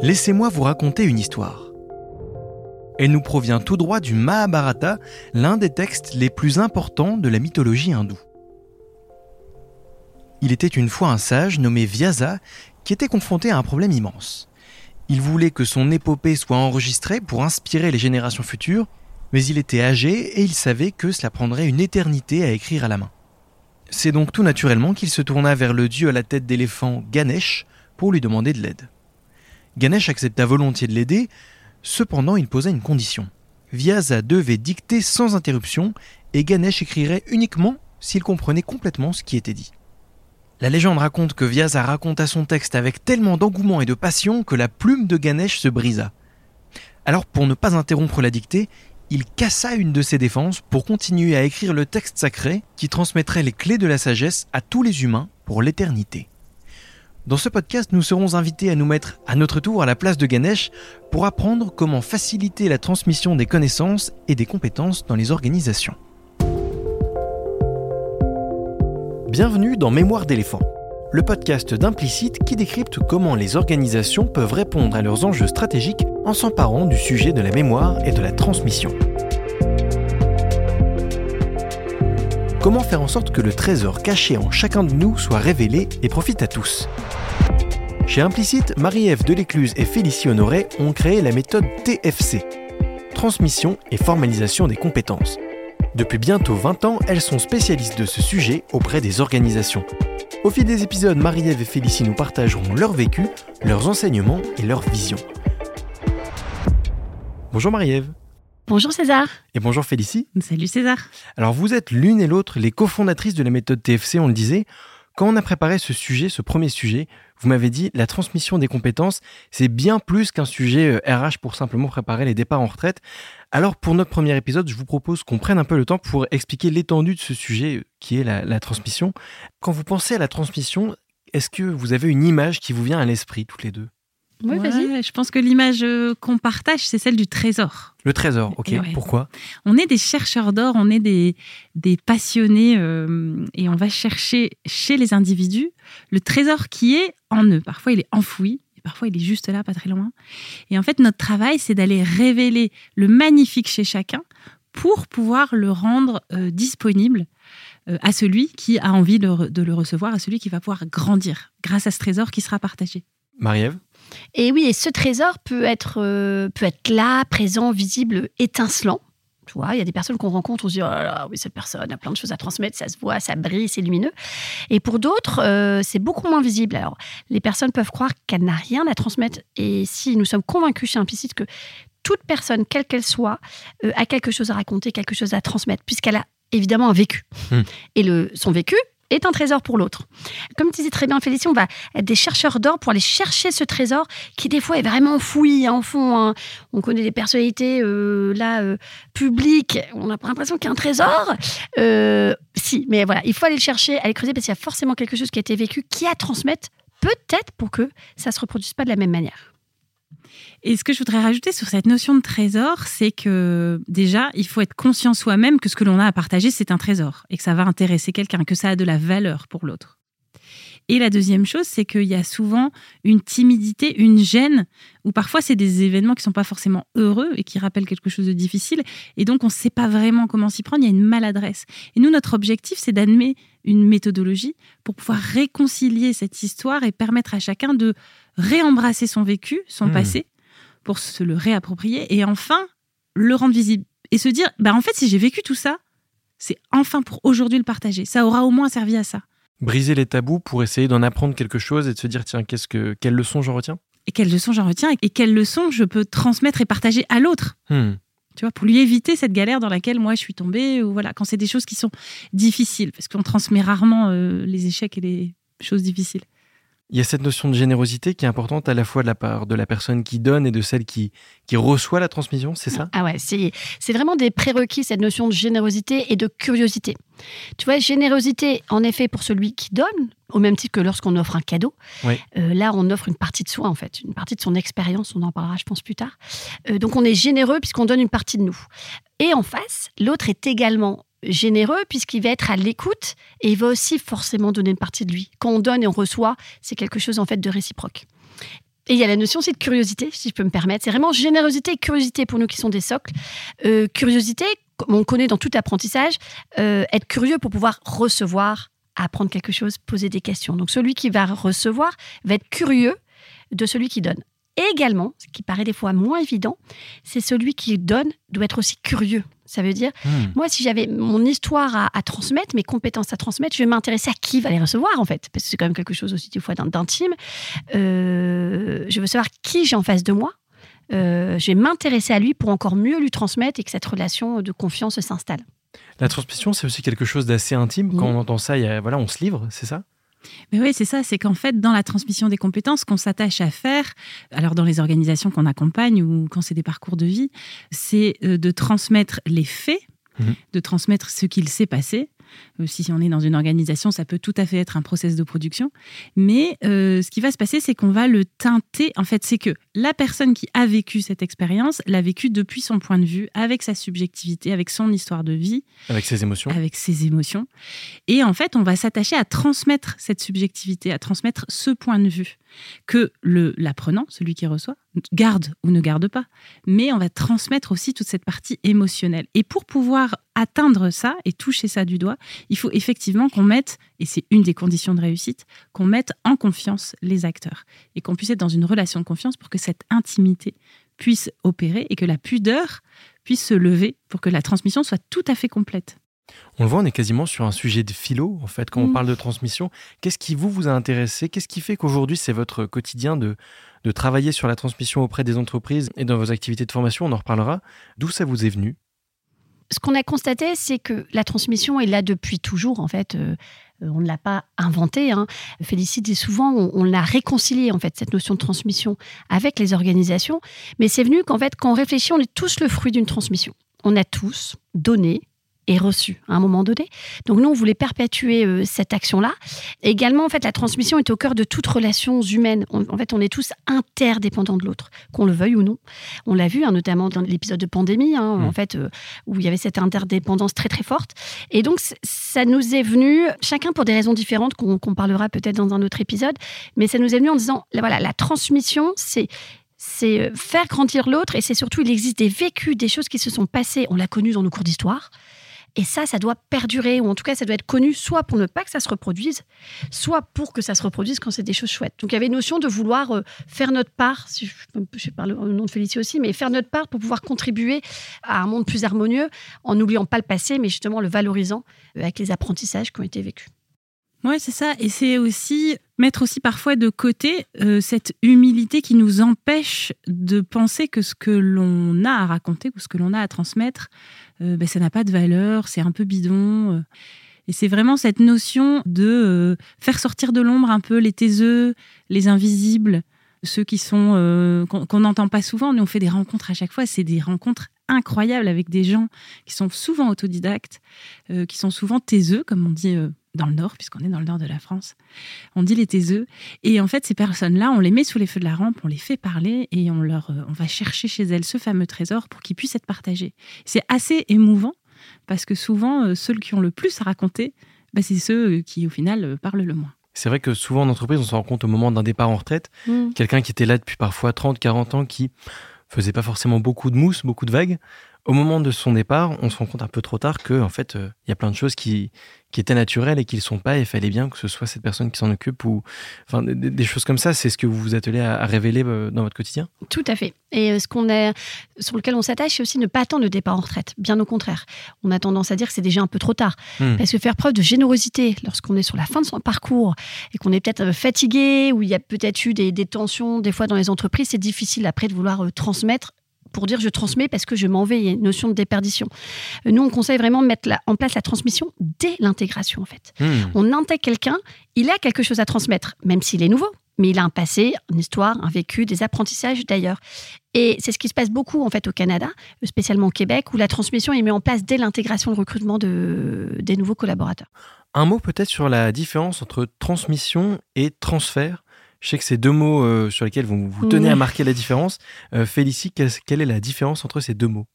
Laissez-moi vous raconter une histoire. Elle nous provient tout droit du Mahabharata, l'un des textes les plus importants de la mythologie hindoue. Il était une fois un sage nommé Vyasa qui était confronté à un problème immense. Il voulait que son épopée soit enregistrée pour inspirer les générations futures, mais il était âgé et il savait que cela prendrait une éternité à écrire à la main. C'est donc tout naturellement qu'il se tourna vers le dieu à la tête d'éléphant Ganesh pour lui demander de l'aide. Ganesh accepta volontiers de l'aider, cependant il posa une condition. Vyasa devait dicter sans interruption et Ganesh écrirait uniquement s'il comprenait complètement ce qui était dit. La légende raconte que Vyasa raconta son texte avec tellement d'engouement et de passion que la plume de Ganesh se brisa. Alors pour ne pas interrompre la dictée, il cassa une de ses défenses pour continuer à écrire le texte sacré qui transmettrait les clés de la sagesse à tous les humains pour l'éternité. Dans ce podcast, nous serons invités à nous mettre à notre tour à la place de Ganesh pour apprendre comment faciliter la transmission des connaissances et des compétences dans les organisations. Bienvenue dans Mémoire d'éléphant, le podcast d'Implicite qui décrypte comment les organisations peuvent répondre à leurs enjeux stratégiques en s'emparant du sujet de la mémoire et de la transmission. Comment faire en sorte que le trésor caché en chacun de nous soit révélé et profite à tous Chez Implicite, Marie-Ève Delécluse et Félicie Honoré ont créé la méthode TFC, transmission et formalisation des compétences depuis bientôt 20 ans, elles sont spécialistes de ce sujet auprès des organisations. Au fil des épisodes, Marie-Ève et Félicie nous partageront leur vécu, leurs enseignements et leurs visions. Bonjour Marie-Ève. Bonjour César. Et bonjour Félicie. Salut César. Alors vous êtes l'une et l'autre les cofondatrices de la méthode TFC, on le disait. Quand on a préparé ce sujet, ce premier sujet, vous m'avez dit la transmission des compétences, c'est bien plus qu'un sujet RH euh, pour simplement préparer les départs en retraite. Alors pour notre premier épisode, je vous propose qu'on prenne un peu le temps pour expliquer l'étendue de ce sujet euh, qui est la, transmission. Quand vous pensez à la transmission, est-ce que vous avez une image qui vous vient à l'esprit toutes les deux? Oui, vas-y. Je pense que l'image euh, qu'on partage, c'est celle du trésor. Le trésor, ok. Pourquoi? On est des chercheurs d'or, on est des, des passionnés euh, et on va chercher chez les individus le trésor qui est en eux. Parfois, il est enfoui, et parfois, il est juste là, pas très loin. Et en fait, notre travail, c'est d'aller révéler le magnifique chez chacun pour pouvoir le rendre euh, disponible à celui qui a envie de, de le recevoir, à celui qui va pouvoir grandir grâce à ce trésor qui sera partagé. Marie-Ève? Et oui, et ce trésor peut être, euh, peut être là, présent, visible, étincelant. Tu vois, il y a des personnes qu'on rencontre, on se dit, oh là oui, cette personne a plein de choses à transmettre, ça se voit, ça brille, c'est lumineux. Et pour d'autres, euh, c'est beaucoup moins visible. Alors, les personnes peuvent croire qu'elle n'a rien à transmettre. Et si nous sommes convaincus chez Implicite que toute personne, quelle qu'elle soit, euh, a quelque chose à raconter, quelque chose à transmettre, puisqu'elle a évidemment un vécu. Hmm. Et le, son vécu, est un trésor pour l'autre. Comme tu disais très bien, Félicie, on va être des chercheurs d'or pour aller chercher ce trésor qui, des fois, est vraiment fouillé en fond. Hein. On connaît des personnalités, euh, là, euh, publiques. On pas l'impression qu'il y a un trésor. Euh, si, mais voilà, il faut aller le chercher, aller creuser parce qu'il y a forcément quelque chose qui a été vécu, qui a transmettre, peut-être pour que ça ne se reproduise pas de la même manière. Et ce que je voudrais rajouter sur cette notion de trésor, c'est que déjà, il faut être conscient soi-même que ce que l'on a à partager, c'est un trésor et que ça va intéresser quelqu'un, que ça a de la valeur pour l'autre. Et la deuxième chose, c'est qu'il y a souvent une timidité, une gêne, ou parfois c'est des événements qui ne sont pas forcément heureux et qui rappellent quelque chose de difficile. Et donc on ne sait pas vraiment comment s'y prendre, il y a une maladresse. Et nous, notre objectif, c'est d'admettre une méthodologie pour pouvoir réconcilier cette histoire et permettre à chacun de réembrasser son vécu, son mmh. passé, pour se le réapproprier et enfin le rendre visible et se dire bah en fait si j'ai vécu tout ça c'est enfin pour aujourd'hui le partager ça aura au moins servi à ça briser les tabous pour essayer d'en apprendre quelque chose et de se dire tiens qu'est-ce que quelle leçon j'en retiens? Et quelle leçon j'en retiens et quelle leçon je peux transmettre et partager à l'autre? Hmm. tu vois pour lui éviter cette galère dans laquelle moi je suis tombée ou voilà quand c'est des choses qui sont difficiles parce qu'on transmet rarement euh, les échecs et les choses difficiles il y a cette notion de générosité qui est importante à la fois de la part de la personne qui donne et de celle qui, qui reçoit la transmission, c'est ça? Ah ouais, c'est vraiment des prérequis, cette notion de générosité et de curiosité. Tu vois, générosité, en effet, pour celui qui donne, au même titre que lorsqu'on offre un cadeau. Euh, là, on offre une partie de soi, en fait, une partie de son expérience, on en parlera, je pense, plus tard. Euh, donc, on est généreux puisqu'on donne une partie de nous. Et en face, l'autre est également généreux puisqu'il va être à l'écoute et il va aussi forcément donner une partie de lui. Quand on donne et on reçoit, c'est quelque chose en fait de réciproque. Et il y a la notion aussi de curiosité, si je peux me permettre. C'est vraiment générosité et curiosité pour nous qui sont des socles. Euh, curiosité, comme on connaît dans tout apprentissage, euh, être curieux pour pouvoir recevoir, apprendre quelque chose, poser des questions. Donc celui qui va recevoir va être curieux de celui qui donne. Et également, ce qui paraît des fois moins évident, c'est celui qui donne doit être aussi curieux. Ça veut dire, Hmm. moi, si j'avais mon histoire à, à transmettre, mes compétences à transmettre, je vais m'intéresser à qui va les recevoir, en fait. Parce que c'est quand même quelque chose aussi, des fois, d'in- d'intime. Euh, je veux savoir qui j'ai en face de moi. Euh, je vais m'intéresser à lui pour encore mieux lui transmettre et que cette relation de confiance s'installe. La transmission, c'est aussi quelque chose d'assez intime. Quand on entend ça, il y a- voilà, on se livre, c'est ça? Mais oui, c'est ça, c'est qu'en fait, dans la transmission des compétences, qu'on s'attache à faire, alors dans les organisations qu'on accompagne ou quand c'est des parcours de vie, c'est euh, de transmettre les faits, Mhm. de transmettre ce qu'il s'est passé. Euh, Si on est dans une organisation, ça peut tout à fait être un process de production. Mais euh, ce qui va se passer, c'est qu'on va le teinter. En fait, c'est que la personne qui a vécu cette expérience l'a vécu depuis son point de vue, avec sa subjectivité, avec son histoire de vie Avec ses émotions avec ses émotions. Et en fait, on va s'attacher à transmettre cette subjectivité, à transmettre ce point de vue que le l'apprenant, celui qui reçoit, garde ou ne garde pas. Mais on va transmettre aussi toute cette partie émotionnelle. Et pour pouvoir atteindre ça et toucher ça du doigt, il faut effectivement qu'on mette, et c'est une des conditions de réussite, qu'on mette en confiance les acteurs et qu'on puisse être dans une relation de confiance pour que cette intimité puisse opérer et que la pudeur puisse se lever pour que la transmission soit tout à fait complète. On le voit, on est quasiment sur un sujet de philo, en fait, quand on Mm. parle de transmission. Qu'est-ce qui vous, vous a intéressé? Qu'est-ce qui fait qu'aujourd'hui, c'est votre quotidien de, de travailler sur la transmission auprès des entreprises et dans vos activités de formation? On en reparlera. D'où ça vous est venu? Ce qu'on a constaté, c'est que la transmission est là depuis toujours, en fait. Euh, on ne l'a pas inventée. Hein. Félicite dit souvent, on, on l'a réconcilié, en fait, cette notion de transmission avec les organisations. Mais c'est venu qu'en fait, quand on réfléchit, on est tous le fruit d'une transmission. On a tous donné et reçu à un moment donné. Donc nous, on voulait perpétuer euh, cette action-là. Également, en fait, la transmission est au cœur de toutes relations humaines. On- en fait, on est tous interdépendants de l'autre, qu'on le veuille ou non. On l'a vu, hein, notamment dans l'épisode de pandémie, hein, Mm. en fait, euh, où il y avait cette interdépendance très très forte. Et donc, ça nous est venu, chacun pour des raisons différentes qu'on qu'on parlera peut-être dans un autre épisode, mais ça nous est venu en disant, là, voilà, la transmission, c'est c'est euh, faire grandir l'autre et c'est surtout, il existe des vécus, des choses qui se sont passées, on l'a connu dans nos cours d'histoire. Et ça, ça doit perdurer, ou en tout cas, ça doit être connu, soit pour ne pas que ça se reproduise, soit pour que ça se reproduise quand c'est des choses chouettes. Donc, il y avait une notion de vouloir euh, faire notre part, si je, je parle au nom de Félicie aussi, mais faire notre part pour pouvoir contribuer à un monde plus harmonieux, en n'oubliant pas le passé, mais justement le valorisant euh, avec les apprentissages qui ont été vécus. Ouais, c'est ça. Et c'est aussi mettre aussi parfois de côté euh, cette humilité qui nous empêche de penser que ce que l'on a à raconter ou ce que l'on a à transmettre, euh, ben, ça n'a pas de valeur, c'est un peu bidon. euh. Et c'est vraiment cette notion de euh, faire sortir de l'ombre un peu les taiseux, les invisibles, ceux qui sont qu'on n'entend pas souvent. Nous, on fait des rencontres à chaque fois. C'est des rencontres incroyables avec des gens qui sont souvent autodidactes, qui sont souvent taiseux, comme on dit dans le Nord, puisqu'on est dans le Nord de la France. On dit les taiseux. Et en fait, ces personnes-là, on les met sous les feux de la rampe, on les fait parler et on, leur, euh, on va chercher chez elles ce fameux trésor pour qu'ils puissent être partagés. C'est assez émouvant parce que souvent, euh, ceux qui ont le plus à raconter, bah, c'est ceux euh, qui, au final, parlent le moins. C'est vrai que souvent en entreprise, on se rend compte au moment d'un départ en retraite, quelqu'un qui était là depuis parfois 30, 40 ans, qui faisait pas forcément beaucoup de mousse, beaucoup de vagues. Au moment de son départ, on se rend compte un peu trop tard que en fait, euh, il y a plein de choses qui, qui étaient naturelles et qui ne le sont pas. Et il fallait bien que ce soit cette personne qui s'en occupe ou enfin des, des choses comme ça. C'est ce que vous vous attelez à, à révéler euh, dans votre quotidien? Tout à fait. Et euh, ce qu'on est, sur lequel on s'attache, c'est aussi ne pas attendre le départ en retraite. Bien au contraire. On a tendance à dire que c'est déjà un peu trop tard. Hmm. Parce que faire preuve de générosité lorsqu'on est sur la fin de son parcours et qu'on est peut-être fatigué, ou il y a peut-être eu des, des tensions des fois dans les entreprises, c'est difficile après de vouloir transmettre pour dire je transmets parce que je m'en vais, il y a une notion de déperdition. Nous, on conseille vraiment de mettre la- en place la transmission dès l'intégration, en fait. Hmm. On intègre quelqu'un, il a quelque chose à transmettre, même s'il est nouveau. Mais il a un passé, une histoire, un vécu, des apprentissages d'ailleurs. Et c'est ce qui se passe beaucoup en fait au Canada, spécialement au Québec, où la transmission est mise en place dès l'intégration, le recrutement de, des nouveaux collaborateurs. Un mot peut-être sur la différence entre transmission et transfert? Je sais que c'est deux mots euh, sur lesquels vous, vous tenez à Ouais. marquer la différence. Euh, Félicie, quelle, quelle est la différence entre ces deux mots?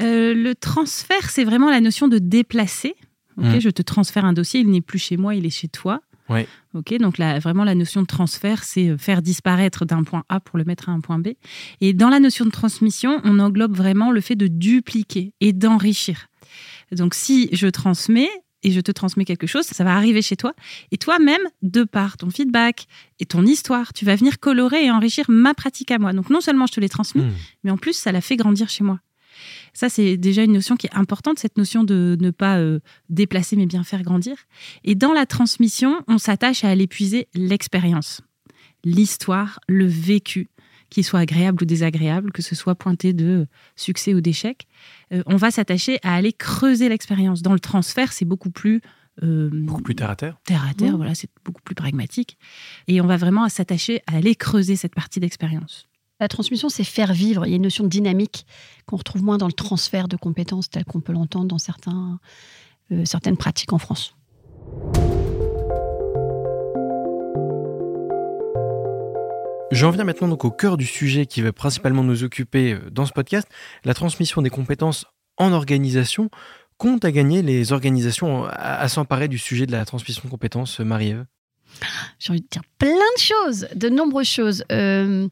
Euh, le transfert, c'est vraiment la notion de déplacer. Ok, Mhm. Je te transfère un dossier, il n'est plus chez moi, il est chez toi. Oui. Ok, donc là, vraiment la notion de transfert, c'est euh, faire disparaître d'un point A pour le mettre à un point B. Et dans la notion de transmission, on englobe vraiment le fait de dupliquer et d'enrichir. Donc si je transmets, et je te transmets quelque chose, ça va arriver chez toi. Et toi-même, de par ton feedback et ton histoire, tu vas venir colorer et enrichir ma pratique à moi. Donc non seulement je te l'ai transmis, Hmm. mais en plus, ça l'a fait grandir chez moi. Ça, c'est déjà une notion qui est importante, cette notion de ne pas euh, déplacer, mais bien faire grandir. Et dans la transmission, on s'attache à aller puiser l'expérience, l'histoire, le vécu, qu'il soit agréable ou désagréable, que ce soit pointé de succès ou d'échec. Euh, on va s'attacher à aller creuser l'expérience. Dans le transfert, c'est beaucoup plus... euh, Beaucoup plus terre à terre. terre à terre, Mmh. voilà, c'est beaucoup plus pragmatique. Et on va vraiment s'attacher à aller creuser cette partie d'expérience. La transmission, c'est faire vivre. Il y a une notion de dynamique qu'on retrouve moins dans le transfert de compétences tel qu'on peut l'entendre dans certains, euh, certaines pratiques en France. J'en viens maintenant donc au cœur du sujet qui va principalement nous occuper euh, dans ce podcast, la transmission des compétences en organisation. Compte à gagner les organisations à, s'emparer du sujet de la transmission de compétences, euh, Marie-Ève? J'ai envie de dire plein de choses, de nombreuses choses. Euh,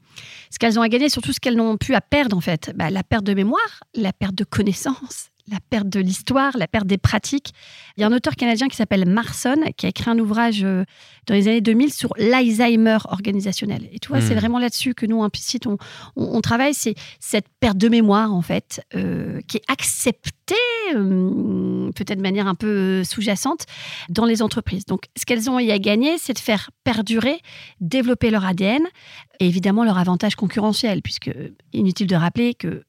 ce qu'elles ont à gagner, surtout ce qu'elles n'ont plus à perdre en fait. Bah, la perte de mémoire, la perte de connaissances, la perte de l'histoire, la perte des pratiques. Il y a un auteur canadien qui s'appelle Marson qui a écrit un ouvrage euh, dans les années 2000 sur l'Alzheimer organisationnel. Et tu vois, Hmm. c'est vraiment là-dessus que nous, implicite, on, on, on travaille. C'est cette perte de mémoire en fait, euh, qui est acceptée euh, peut-être de manière un peu euh, sous-jacente dans les entreprises. Donc, ce qu'elles ont y à gagner, c'est de faire perdurer, développer leur ADN et évidemment leur avantage concurrentiel, puisque inutile de rappeler que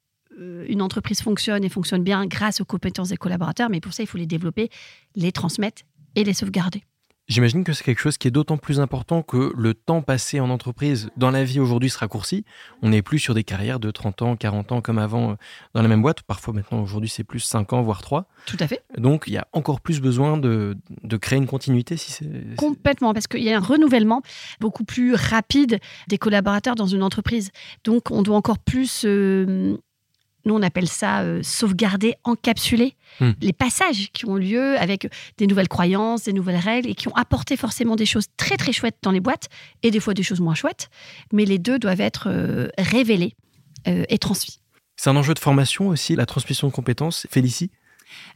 une entreprise fonctionne et fonctionne bien grâce aux compétences des collaborateurs, mais pour ça, il faut les développer, les transmettre et les sauvegarder. J'imagine que c'est quelque chose qui est d'autant plus important que le temps passé en entreprise dans la vie aujourd'hui se raccourcit. On n'est plus sur des carrières de 30 ans, 40 ans comme avant euh, dans la même boîte. Parfois maintenant aujourd'hui c'est plus 5 ans, voire 3. Tout à fait. Donc il y a encore plus besoin de, de créer une continuité si c'est- Complètement, parce qu'il y a un renouvellement beaucoup plus rapide des collaborateurs dans une entreprise. Donc, on doit encore plus, euh, nous on appelle ça euh, sauvegarder, encapsuler Hmm. les passages qui ont lieu avec des nouvelles croyances, des nouvelles règles et qui ont apporté forcément des choses très très chouettes dans les boîtes et des fois des choses moins chouettes. Mais les deux doivent être euh, révélés euh, et transmis. C'est un enjeu de formation aussi, la transmission de compétences. Félicie?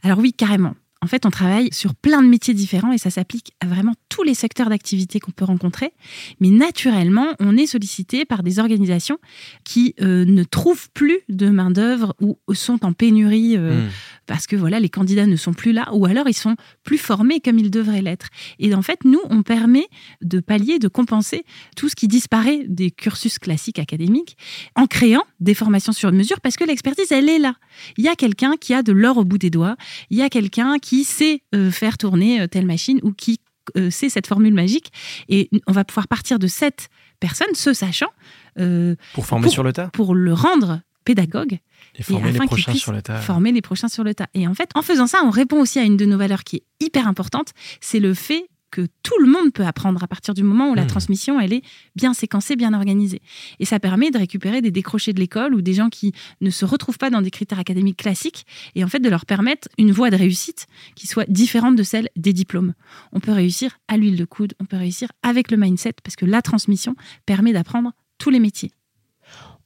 Alors oui, carrément. En fait, on travaille sur plein de métiers différents et ça s'applique à vraiment tous les secteurs d'activité qu'on peut rencontrer. Mais naturellement, on est sollicité par des organisations qui euh, ne trouvent plus de main-d'œuvre ou sont en pénurie euh, Hmm. Parce que voilà, les candidats ne sont plus là ou alors ils sont plus formés comme ils devraient l'être. Et en fait, nous, on permet de pallier, de compenser tout ce qui disparaît des cursus classiques académiques en créant des formations sur mesure parce que l'expertise, elle est là. Il y a quelqu'un qui a de l'or au bout des doigts, il y a quelqu'un qui sait euh, faire tourner euh, telle machine ou qui euh, sait cette formule magique et on va pouvoir partir de cette personne, ce sachant, euh, Pour former Pour- sur le tas? pour le rendre pédagogue et former les prochains sur le tas. former les prochains sur le tas. Et en fait, en faisant ça, on répond aussi à une de nos valeurs qui est hyper importante, c'est le fait que tout le monde peut apprendre à partir du moment où la Hmm. transmission, elle est bien séquencée, bien organisée. Et ça permet de récupérer des décrochés de l'école ou des gens qui ne se retrouvent pas dans des critères académiques classiques et en fait de leur permettre une voie de réussite qui soit différente de celle des diplômes. On peut réussir à l'huile de coude, on peut réussir avec le mindset parce que la transmission permet d'apprendre tous les métiers.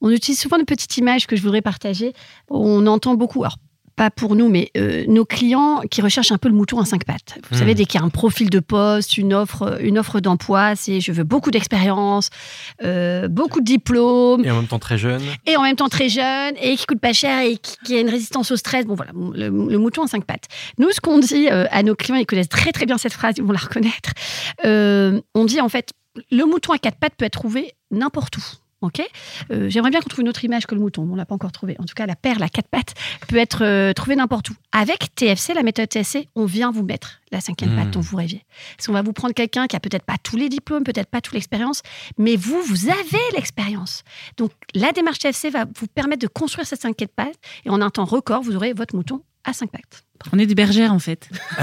On utilise souvent une petite image que je voudrais partager. On entend beaucoup, alors pas pour nous, mais euh, nos clients qui recherchent un peu le mouton à cinq pattes. Vous Hmm. savez, dès qu'il y a un profil de poste, une offre, une offre d'emploi, c'est je veux beaucoup d'expérience, euh, beaucoup de diplômes, Et en même temps très jeune. et en même temps très jeune, et qui coûte pas cher, et qui, qui a une résistance au stress. Bon, voilà, le, le mouton à cinq pattes. Nous, ce qu'on dit euh, à nos clients, ils connaissent très très bien cette phrase, ils vont la reconnaître. On dit en fait, le mouton à quatre pattes peut être trouvé n'importe où. Ok, Euh, J'aimerais bien qu'on trouve une autre image que le mouton. mais On l'a pas encore trouvé. En tout cas, la perle à quatre pattes peut être euh, trouvée n'importe où. Avec TFC, la méthode TFC, on vient vous mettre la cinquième Hmm. patte dont vous rêviez. Parce qu'on va vous prendre quelqu'un qui a peut-être pas tous les diplômes, peut-être pas toute l'expérience, mais vous, vous avez l'expérience. Donc, la démarche TFC va vous permettre de construire cette cinquième patte et en un temps record, vous aurez votre mouton à cinq pattes. On est des bergères en fait.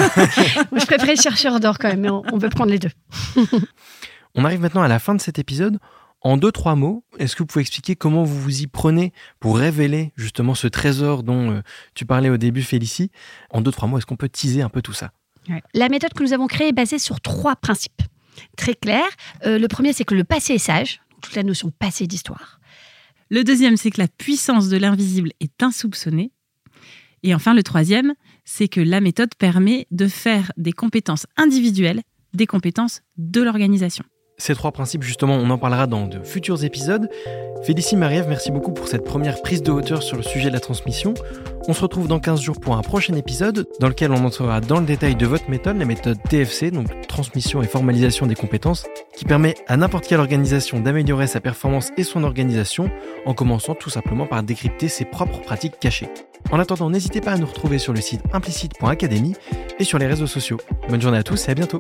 Moi, je préférais chercheur d'or quand même, mais on, on peut prendre les deux. On arrive maintenant à la fin de cet épisode. En deux, trois mots, est-ce que vous pouvez expliquer comment vous vous y prenez pour révéler justement ce trésor dont euh, tu parlais au début, Félicie? En deux, trois mots, est-ce qu'on peut teaser un peu tout ça? La méthode que nous avons créée est basée sur trois principes. Très clair. Euh, le premier, c'est que le passé est sage, toute la notion passé d'histoire. Le deuxième, c'est que la puissance de l'invisible est insoupçonnée. Et enfin, le troisième, c'est que la méthode permet de faire des compétences individuelles des compétences de l'organisation. Ces trois principes, justement, on en parlera dans de futurs épisodes. Félicie Marie-Ève, merci beaucoup pour cette première prise de hauteur sur le sujet de la transmission. On se retrouve dans 15 jours pour un prochain épisode dans lequel on entrera dans le détail de votre méthode, la méthode TFC, donc transmission et formalisation des compétences, qui permet à n'importe quelle organisation d'améliorer sa performance et son organisation en commençant tout simplement par décrypter ses propres pratiques cachées. En attendant, n'hésitez pas à nous retrouver sur le site implicite.academy et sur les réseaux sociaux. Bonne journée à tous et à bientôt.